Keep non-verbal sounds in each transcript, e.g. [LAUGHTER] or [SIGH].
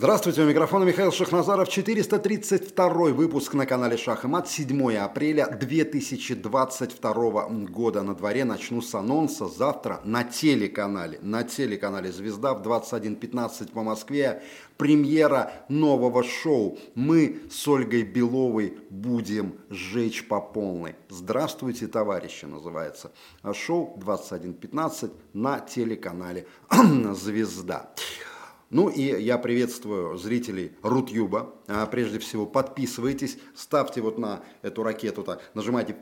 Здравствуйте, у микрофона Михаил Шахназаров, 432 выпуск на канале Шах и Мат, 7 апреля 2022 года на дворе. Начну с анонса завтра на телеканале, на телеканале «Звезда» в 21.15 по Москве. Премьера нового шоу. Мы с Ольгой Беловой будем сжечь по полной. Здравствуйте, товарищи, называется шоу 21.15 на телеканале [CLEARS THROAT] «Звезда». Ну и я приветствую зрителей Рутюба. А, прежде всего подписывайтесь, ставьте вот на эту ракету, так, нажимайте,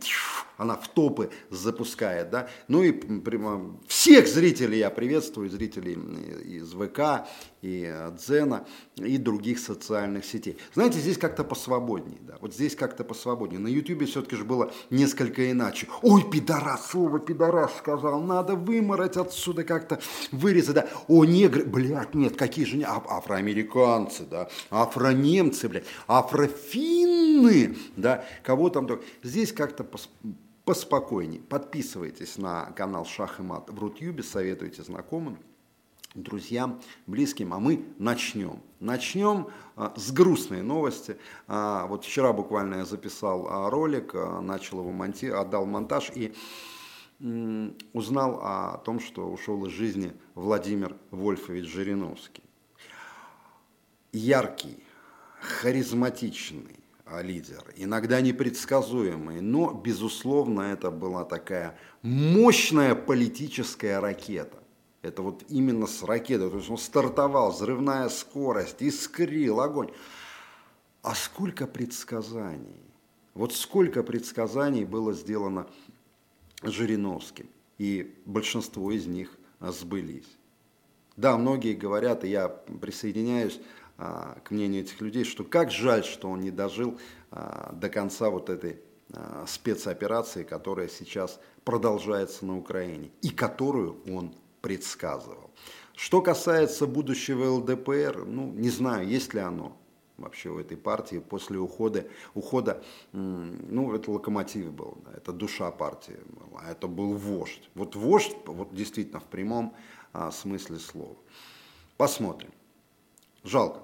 она в топы запускает. Да? Ну и прямо всех зрителей я приветствую, зрителей из ВК, и э, Дзена, и других социальных сетей. Знаете, здесь как-то посвободнее. Да? Вот здесь как-то посвободнее. На Ютубе все-таки же было несколько иначе. Ой, пидорас, слово пидорас сказал, надо вымороть отсюда как-то, вырезать. Да? О, негры, блядь, нет, какие же. А, афроамериканцы, да, афронемцы, блядь, афрофинны, да, кого там только. Здесь как-то пос поспокойнее. Подписывайтесь на канал Шах и Мат в Рутюбе, советуйте знакомым друзьям, близким, а мы начнем. Начнем а, с грустной новости. А, вот вчера буквально я записал а, ролик, начал его монтировать, отдал монтаж и узнал о том, что ушел из жизни Владимир Вольфович Жириновский. Яркий, харизматичный лидер, иногда непредсказуемый, но, безусловно, это была такая мощная политическая ракета это вот именно с ракеты. То есть он стартовал, взрывная скорость, искрил, огонь. А сколько предсказаний? Вот сколько предсказаний было сделано Жириновским. И большинство из них сбылись. Да, многие говорят, и я присоединяюсь а, к мнению этих людей, что как жаль, что он не дожил а, до конца вот этой а, спецоперации, которая сейчас продолжается на Украине, и которую он предсказывал. Что касается будущего ЛДПР, ну, не знаю, есть ли оно вообще у этой партии после ухода, ухода ну, это локомотив был, да, это душа партии была, это был вождь. Вот вождь, вот действительно в прямом а, смысле слова. Посмотрим. Жалко,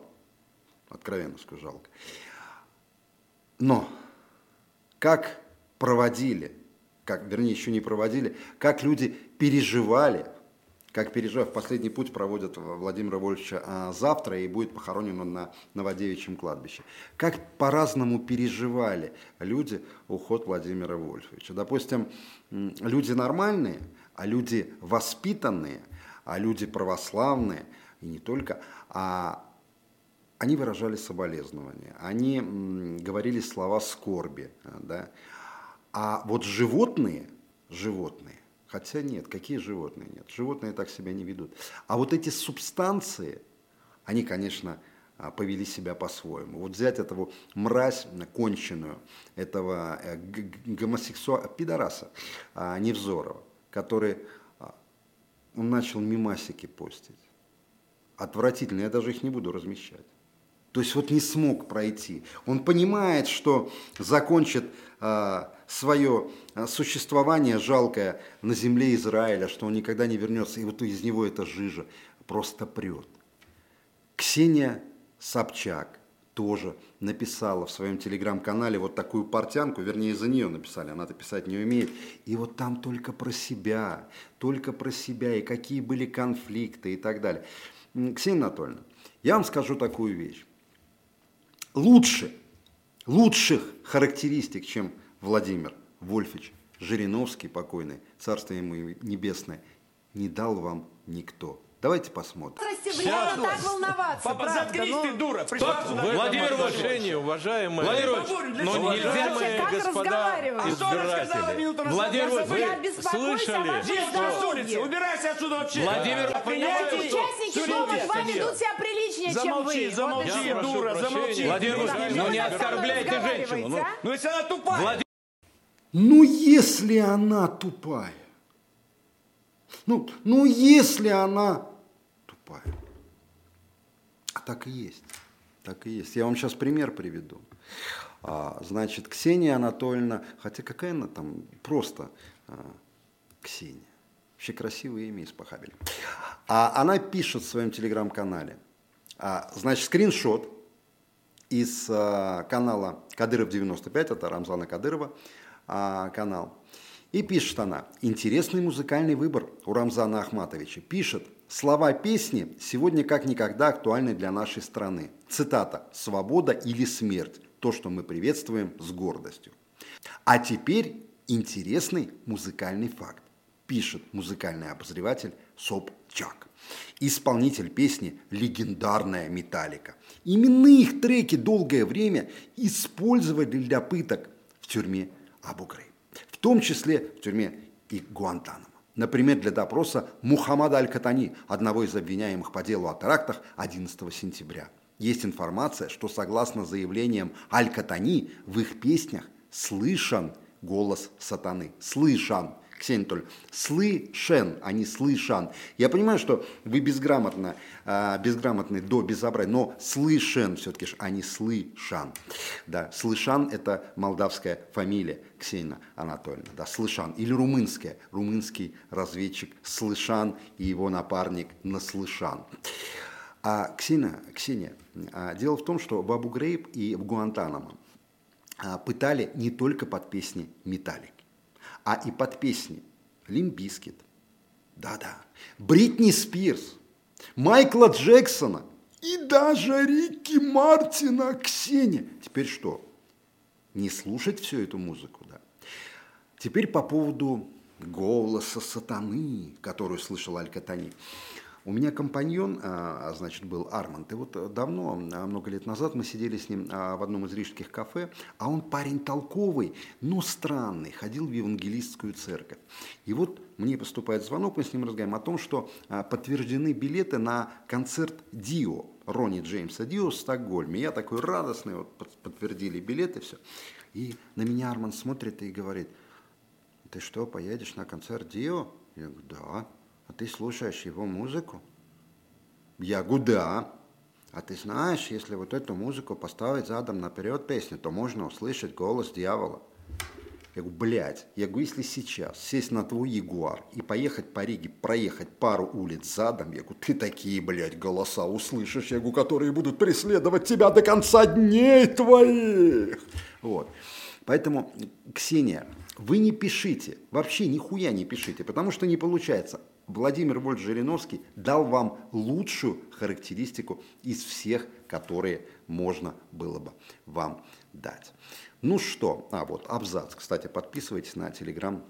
откровенно скажу, жалко. Но как проводили, как, вернее, еще не проводили, как люди переживали как пережив последний путь проводят Владимира Вольфовича а, завтра и будет похоронен он на Новодевичьем кладбище. Как по-разному переживали люди уход Владимира Вольфовича. Допустим, люди нормальные, а люди воспитанные, а люди православные, и не только, а они выражали соболезнования, они говорили слова скорби. Да? А вот животные, животные, Хотя нет, какие животные нет? Животные так себя не ведут. А вот эти субстанции, они, конечно, а, повели себя по-своему. Вот взять этого мразь конченую, этого э, гомосексуала, пидораса а, Невзорова, который а, он начал мимасики постить. Отвратительно, я даже их не буду размещать. То есть вот не смог пройти. Он понимает, что закончит э, свое существование жалкое на земле Израиля, что он никогда не вернется, и вот из него эта жижа просто прет. Ксения Собчак тоже написала в своем телеграм-канале вот такую портянку, вернее, за нее написали, она-то писать не умеет. И вот там только про себя, только про себя, и какие были конфликты и так далее. Ксения Анатольевна, я вам скажу такую вещь лучше, лучших характеристик, чем Владимир Вольфович Жириновский покойный, царство ему небесное, не дал вам никто. Давайте посмотрим. Сейчас. так волноваться, Папа, правда, заткнись но... Ну. ты, дура. Пришла сюда. Владимир Уважение, уважаемый. Владимир ну нельзя мы, господа избиратели. Владимир вы слышали? Здесь на улице. Убирайся отсюда вообще. Владимир, понимаете, участники шоу с вами ведут себя приличнее, чем вы. Замолчи, дура, замолчи. Владимир, ну не оскорбляйте женщину. Ну, ну если она тупая. Ну если она тупая. Ну, ну если она тупая. А так и есть. Так и есть. Я вам сейчас пример приведу. А, значит, Ксения Анатольевна, хотя какая она там, просто а, Ксения. Вообще красивое имя испохабили. А она пишет в своем телеграм-канале. А, значит, скриншот из а, канала Кадыров 95, это Рамзана Кадырова а, канал. И пишет она, интересный музыкальный выбор у Рамзана Ахматовича. Пишет, слова песни сегодня как никогда актуальны для нашей страны. Цитата «Свобода или смерть» – то, что мы приветствуем с гордостью. А теперь интересный музыкальный факт, пишет музыкальный обозреватель Собчак. Исполнитель песни «Легендарная Металлика». Именно их треки долгое время использовали для пыток в тюрьме Абу-Грейб. В том числе в тюрьме и Гуантанамо. Например, для допроса Мухаммада Аль-Катани, одного из обвиняемых по делу о терактах 11 сентября. Есть информация, что согласно заявлениям Аль-Катани в их песнях слышан голос сатаны. Слышан. Ксения Толь, слышен, а не слышан. Я понимаю, что вы безграмотно, э, безграмотны до безобразия, но слышен все-таки, а не слышан. Да, слышан – это молдавская фамилия Ксения Анатольевна. Да, слышан. Или румынская, румынский разведчик Слышан и его напарник Наслышан. А Ксения, Ксения, а, дело в том, что в Абу-Грейб и в Гуантанамо а, пытали не только под песни «Metallica», а и под песни «Limp Bizkit», да-да, Бритни Спирс, Майкла Джексона и даже Рикки Мартина, Ксения. Теперь что? Не слушать всю эту музыку, да? Теперь по поводу голоса сатаны, которую слышал Аль-Катани. У меня компаньон, а, а, значит, был Арманд. И вот давно, а, много лет назад, мы сидели с ним в одном из рижских кафе, а он парень толковый, но странный, ходил в евангелистскую церковь. И вот мне поступает звонок, мы с ним разговариваем о том, что подтверждены билеты на концерт Дио, Ронни Джеймса Дио в Стокгольме. Я такой радостный, вот подтвердили билеты, все. И на меня Арман смотрит и говорит, ты что, поедешь на концерт Дио? Я говорю, да. Ты слушаешь его музыку? Я говорю, да. А ты знаешь, если вот эту музыку поставить задом наперед песню, то можно услышать голос дьявола. Я говорю, блядь, я говорю, если сейчас сесть на твой Ягуар и поехать по Риге, проехать пару улиц задом, я говорю, ты такие, блядь, голоса услышишь, я говорю, которые будут преследовать тебя до конца дней твоих. Вот. Поэтому, Ксения, вы не пишите, вообще нихуя не пишите, потому что не получается. Владимир Вольф Жириновский дал вам лучшую характеристику из всех, которые можно было бы вам дать. Ну что, а вот Абзац, кстати, подписывайтесь на телеграм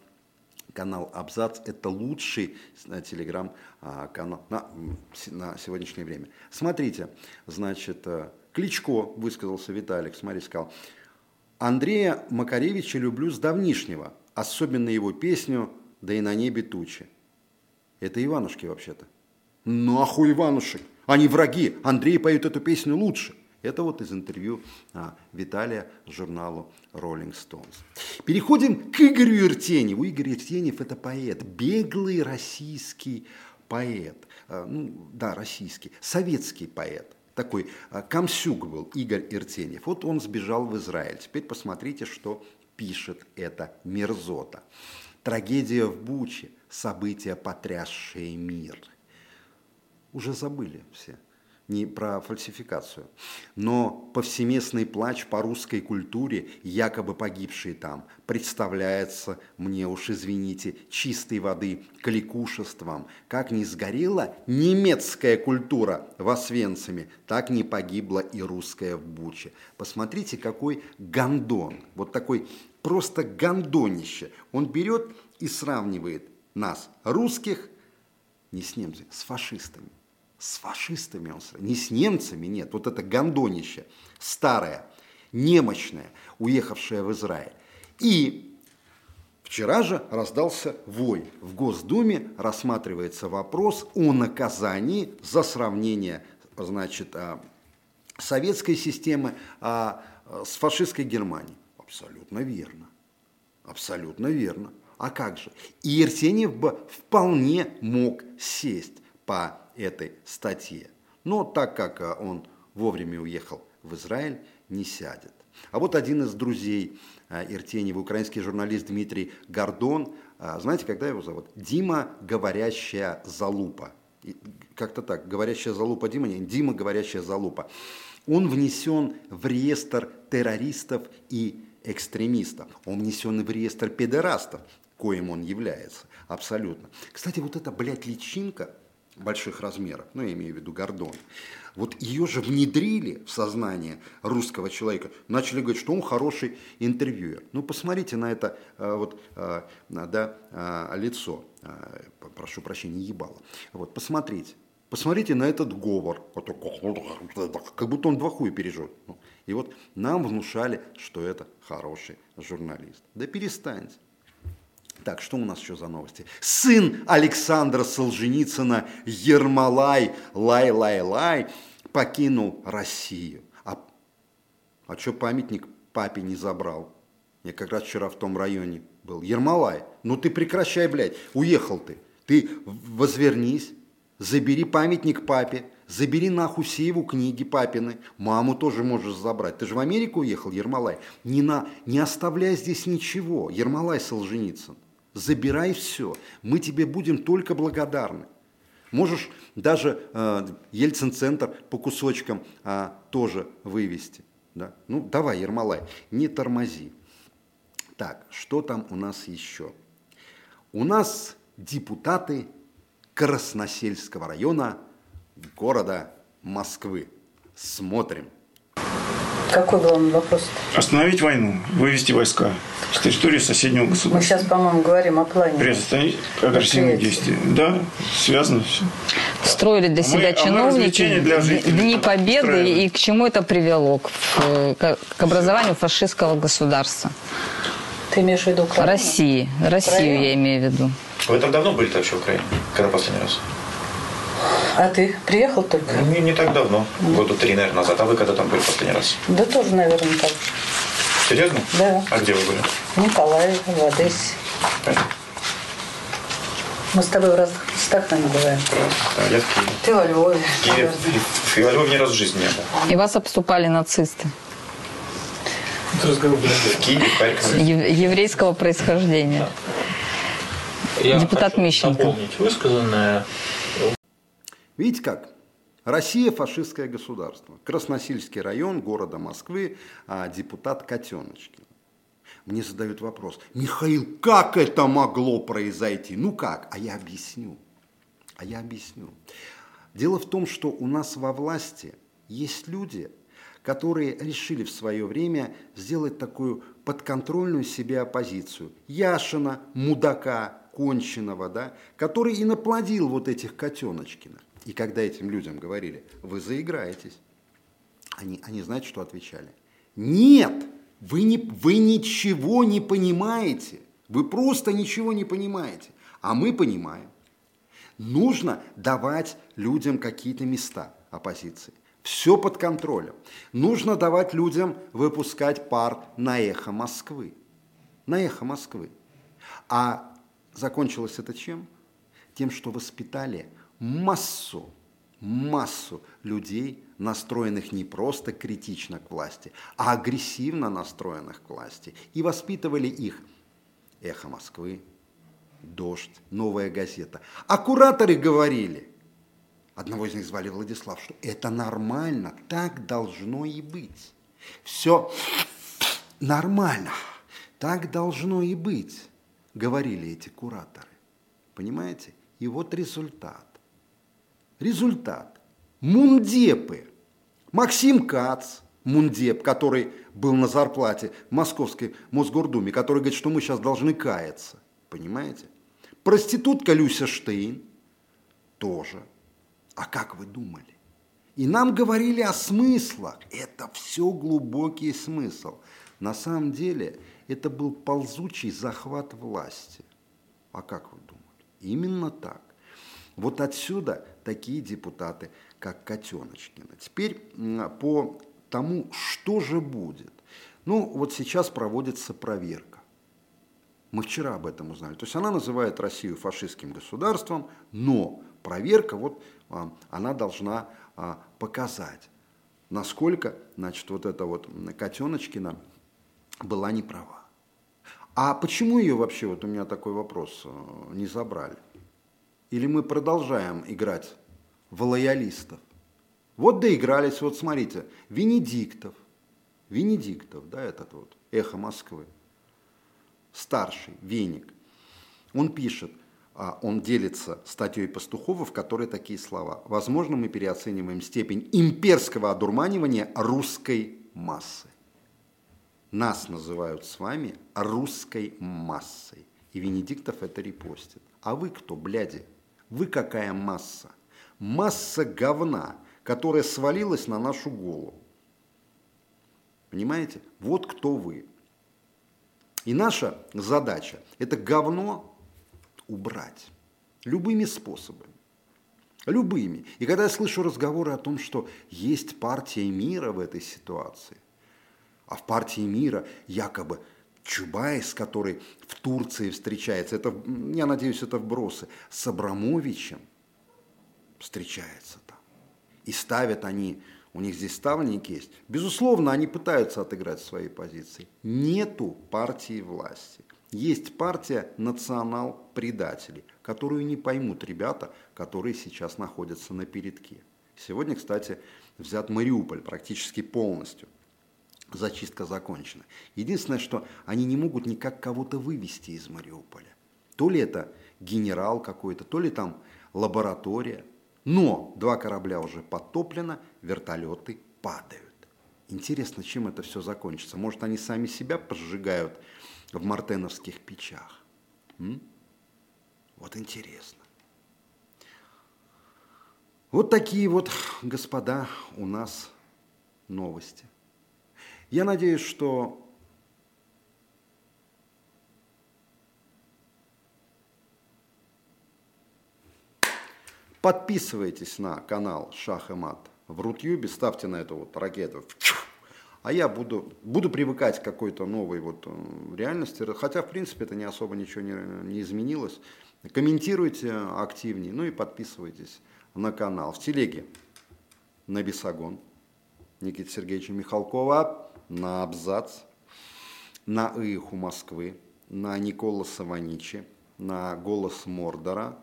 канал Абзац – это лучший э, телеграм-канал на, на сегодняшнее время. Смотрите, значит, э, Кличко высказался, Виталик, смотри, сказал, Андрея Макаревича люблю с давнишнего, особенно его песню «Да и на небе тучи». Это Иванушки вообще-то. Нахуй Иванушек? Они враги. Андрей поет эту песню лучше. Это вот из интервью а, Виталия журналу Rolling Stones. Переходим к Игорю Иртеневу. Игорь Иртенев – это поэт, беглый российский поэт. А, ну, да, российский, советский поэт. Такой а, комсюк был Игорь Иртенев. Вот он сбежал в Израиль. Теперь посмотрите, что пишет эта мерзота. Трагедия в Буче – события, потрясшие мир. Уже забыли все не про фальсификацию. Но повсеместный плач по русской культуре, якобы погибший там, представляется мне уж, извините, чистой воды кликушеством. Как не сгорела немецкая культура в Освенциме, так не погибла и русская в Буче. Посмотрите, какой гондон, вот такой просто гондонище. Он берет и сравнивает нас, русских, не с немцами, с фашистами. С фашистами он. Не с немцами, нет. Вот это гондонище, старое, немощное, уехавшее в Израиль. И вчера же раздался вой. В Госдуме рассматривается вопрос о наказании за сравнение значит, а, советской системы а, с фашистской Германией. Абсолютно верно. Абсолютно верно. А как же? И Ирсеньев бы вполне мог сесть по этой статье. Но так как а, он вовремя уехал в Израиль, не сядет. А вот один из друзей а, Иртенева, украинский журналист Дмитрий Гордон, а, знаете, когда его зовут? Дима Говорящая Залупа. как-то так, говорящая залупа Дима, не, Дима говорящая залупа. Он внесен в реестр террористов и экстремистов. Он внесен в реестр педерастов, коим он является, абсолютно. Кстати, вот эта, блядь, личинка больших размеров, ну, я имею в виду Гордон, вот ее же внедрили в сознание русского человека, начали говорить, что он хороший интервьюер. Ну, посмотрите на это э, вот, э, да, э, лицо, прошу прощения, ебало. Вот, посмотрите. Посмотрите на этот говор, как будто он два хуя пережил. И вот нам внушали, что это хороший журналист. Да перестаньте. Так, что у нас еще за новости? Сын Александра Солженицына Ермолай Лай-Лай-Лай покинул Россию. А, а что памятник папе не забрал? Я как раз вчера в том районе был. Ермолай, ну ты прекращай, блядь, уехал ты. Ты возвернись, забери памятник папе, забери нахуй все его книги папины, маму тоже можешь забрать. Ты же в Америку уехал, Ермолай. Не, на, не оставляй здесь ничего, Ермолай Солженицын. Забирай все, мы тебе будем только благодарны. Можешь даже э, Ельцин-центр по кусочкам э, тоже вывести. Да? Ну, давай, Ермолай, не тормози. Так, что там у нас еще? У нас депутаты Красносельского района города Москвы. Смотрим. Какой главный вопрос? Остановить войну, вывести войска с территории соседнего государства. Мы сейчас, по-моему, говорим о плане. Приостановить агрессивные действия. Да, связано все. Строили для А себя мы- а чиновники развлечения для жителей Дни Победы устраиваем. и к чему это привело? К, э, к- к образованию фашистского государства. Ты имеешь в виду Украину? России. Россию Украину? я имею в виду. Вы там давно были вообще в Украине? Когда последний раз? А ты приехал только? Ну, Не, не так давно. Года три, наверное, назад. А вы когда там были последний раз? Да тоже, наверное, так же. Серьезно? Да. А где вы были? В Николаеве, в Одессе. Понятно. Мы с тобой в разных местах, наверное, бываем. Да, я в Киеве. Ты во Львове. В Киеве. В Львове ни разу в жизни не был. И вас обступали нацисты В Киеве, в Харькове. ев- еврейского происхождения. Я Депутат хочу Мищенко. дополнить высказанное. Видите как? Россия фашистское государство. Красносельский район города Москвы, а депутат Котеночкин. Мне задают вопрос, Михаил, как это могло произойти? Ну как? А я объясню. А я объясню. Дело в том, что у нас во власти есть люди, которые решили в свое время сделать такую подконтрольную себе оппозицию. Яшина, мудака, конченого, да, который и наплодил вот этих котеночкиных. И когда этим людям говорили, вы заиграетесь, они, они знаете, что отвечали? Нет, вы, не, вы ничего не понимаете. Вы просто ничего не понимаете. А мы понимаем. Нужно давать людям какие-то места оппозиции. Все под контролем. Нужно давать людям выпускать пар на эхо Москвы. На эхо Москвы. А закончилось это чем? Тем, что воспитали массу, массу людей, настроенных не просто критично к власти, а агрессивно настроенных к власти. И воспитывали их эхо Москвы, дождь, новая газета. А кураторы говорили, одного из них звали Владислав, что это нормально, так должно и быть. Все нормально, так должно и быть, говорили эти кураторы. Понимаете? И вот результат. Результат. Мундепы. Максим Кац, мундеп, который был на зарплате в Московской Мосгордуме, который говорит, что мы сейчас должны каяться. Понимаете? Проститутка Люся Штейн тоже. А как вы думали? И нам говорили о смыслах. Это все глубокий смысл. На самом деле это был ползучий захват власти. А как вы думали? Именно так. Вот отсюда такие депутаты, как Котеночкина. Теперь по тому, что же будет. Ну, вот сейчас проводится проверка. Мы вчера об этом узнали. То есть она называет Россию фашистским государством, но проверка, вот а, она должна а, показать, насколько, значит, вот эта вот Котеночкина была не права. А почему ее вообще, вот у меня такой вопрос, э, не забрали? Или мы продолжаем играть в лоялистов. Вот доигрались, вот смотрите, Венедиктов, Венедиктов, да, этот вот, эхо Москвы, старший, Веник, он пишет, а он делится статьей Пастухова, в которой такие слова. Возможно, мы переоцениваем степень имперского одурманивания русской массы. Нас называют с вами русской массой. И Венедиктов это репостит. А вы кто, бляди? Вы какая масса? Масса говна, которая свалилась на нашу голову. Понимаете? Вот кто вы. И наша задача – это говно убрать. Любыми способами. Любыми. И когда я слышу разговоры о том, что есть партия мира в этой ситуации, а в партии мира якобы Чубайс, который в Турции встречается, это, я надеюсь, это вбросы, с Абрамовичем встречается там. И ставят они, у них здесь ставленники есть. Безусловно, они пытаются отыграть свои позиции. Нету партии власти. Есть партия национал-предателей, которую не поймут ребята, которые сейчас находятся на передке. Сегодня, кстати, взят Мариуполь практически полностью – зачистка закончена. Единственное, что они не могут никак кого-то вывести из Мариуполя. То ли это генерал какой-то, то ли там лаборатория. Но два корабля уже потоплено, вертолеты падают. Интересно, чем это все закончится? Может, они сами себя поджигают в мартеновских печах? М? Вот интересно. Вот такие вот, господа, у нас новости. Я надеюсь, что подписывайтесь на канал Шах и Мат в Рутюбе, ставьте на эту вот ракету. А я буду, буду привыкать к какой-то новой вот э, реальности, хотя, в принципе, это не особо ничего не, не изменилось. Комментируйте активнее, ну и подписывайтесь на канал. В телеге на Бесогон Никита Сергеевича Михалкова на абзац, на «Иху Москвы», на Никола Саваничи, на «Голос Мордора».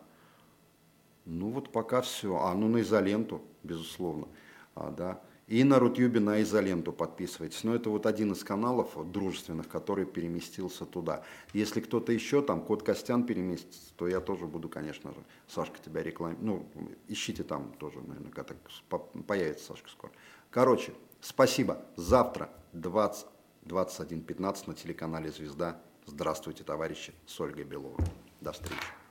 Ну вот пока все. А, ну на изоленту, безусловно. А, да. И на Рутюбе на изоленту подписывайтесь. Но это вот один из каналов дружественных, который переместился туда. Если кто-то еще там, Кот Костян переместится, то я тоже буду, конечно же, Сашка тебя рекламировать. Ну, ищите там тоже, наверное, когда появится Сашка скоро. Короче, спасибо. Завтра 20, 21.15 на телеканале «Звезда». Здравствуйте, товарищи, с Ольгой Беловой. До встречи.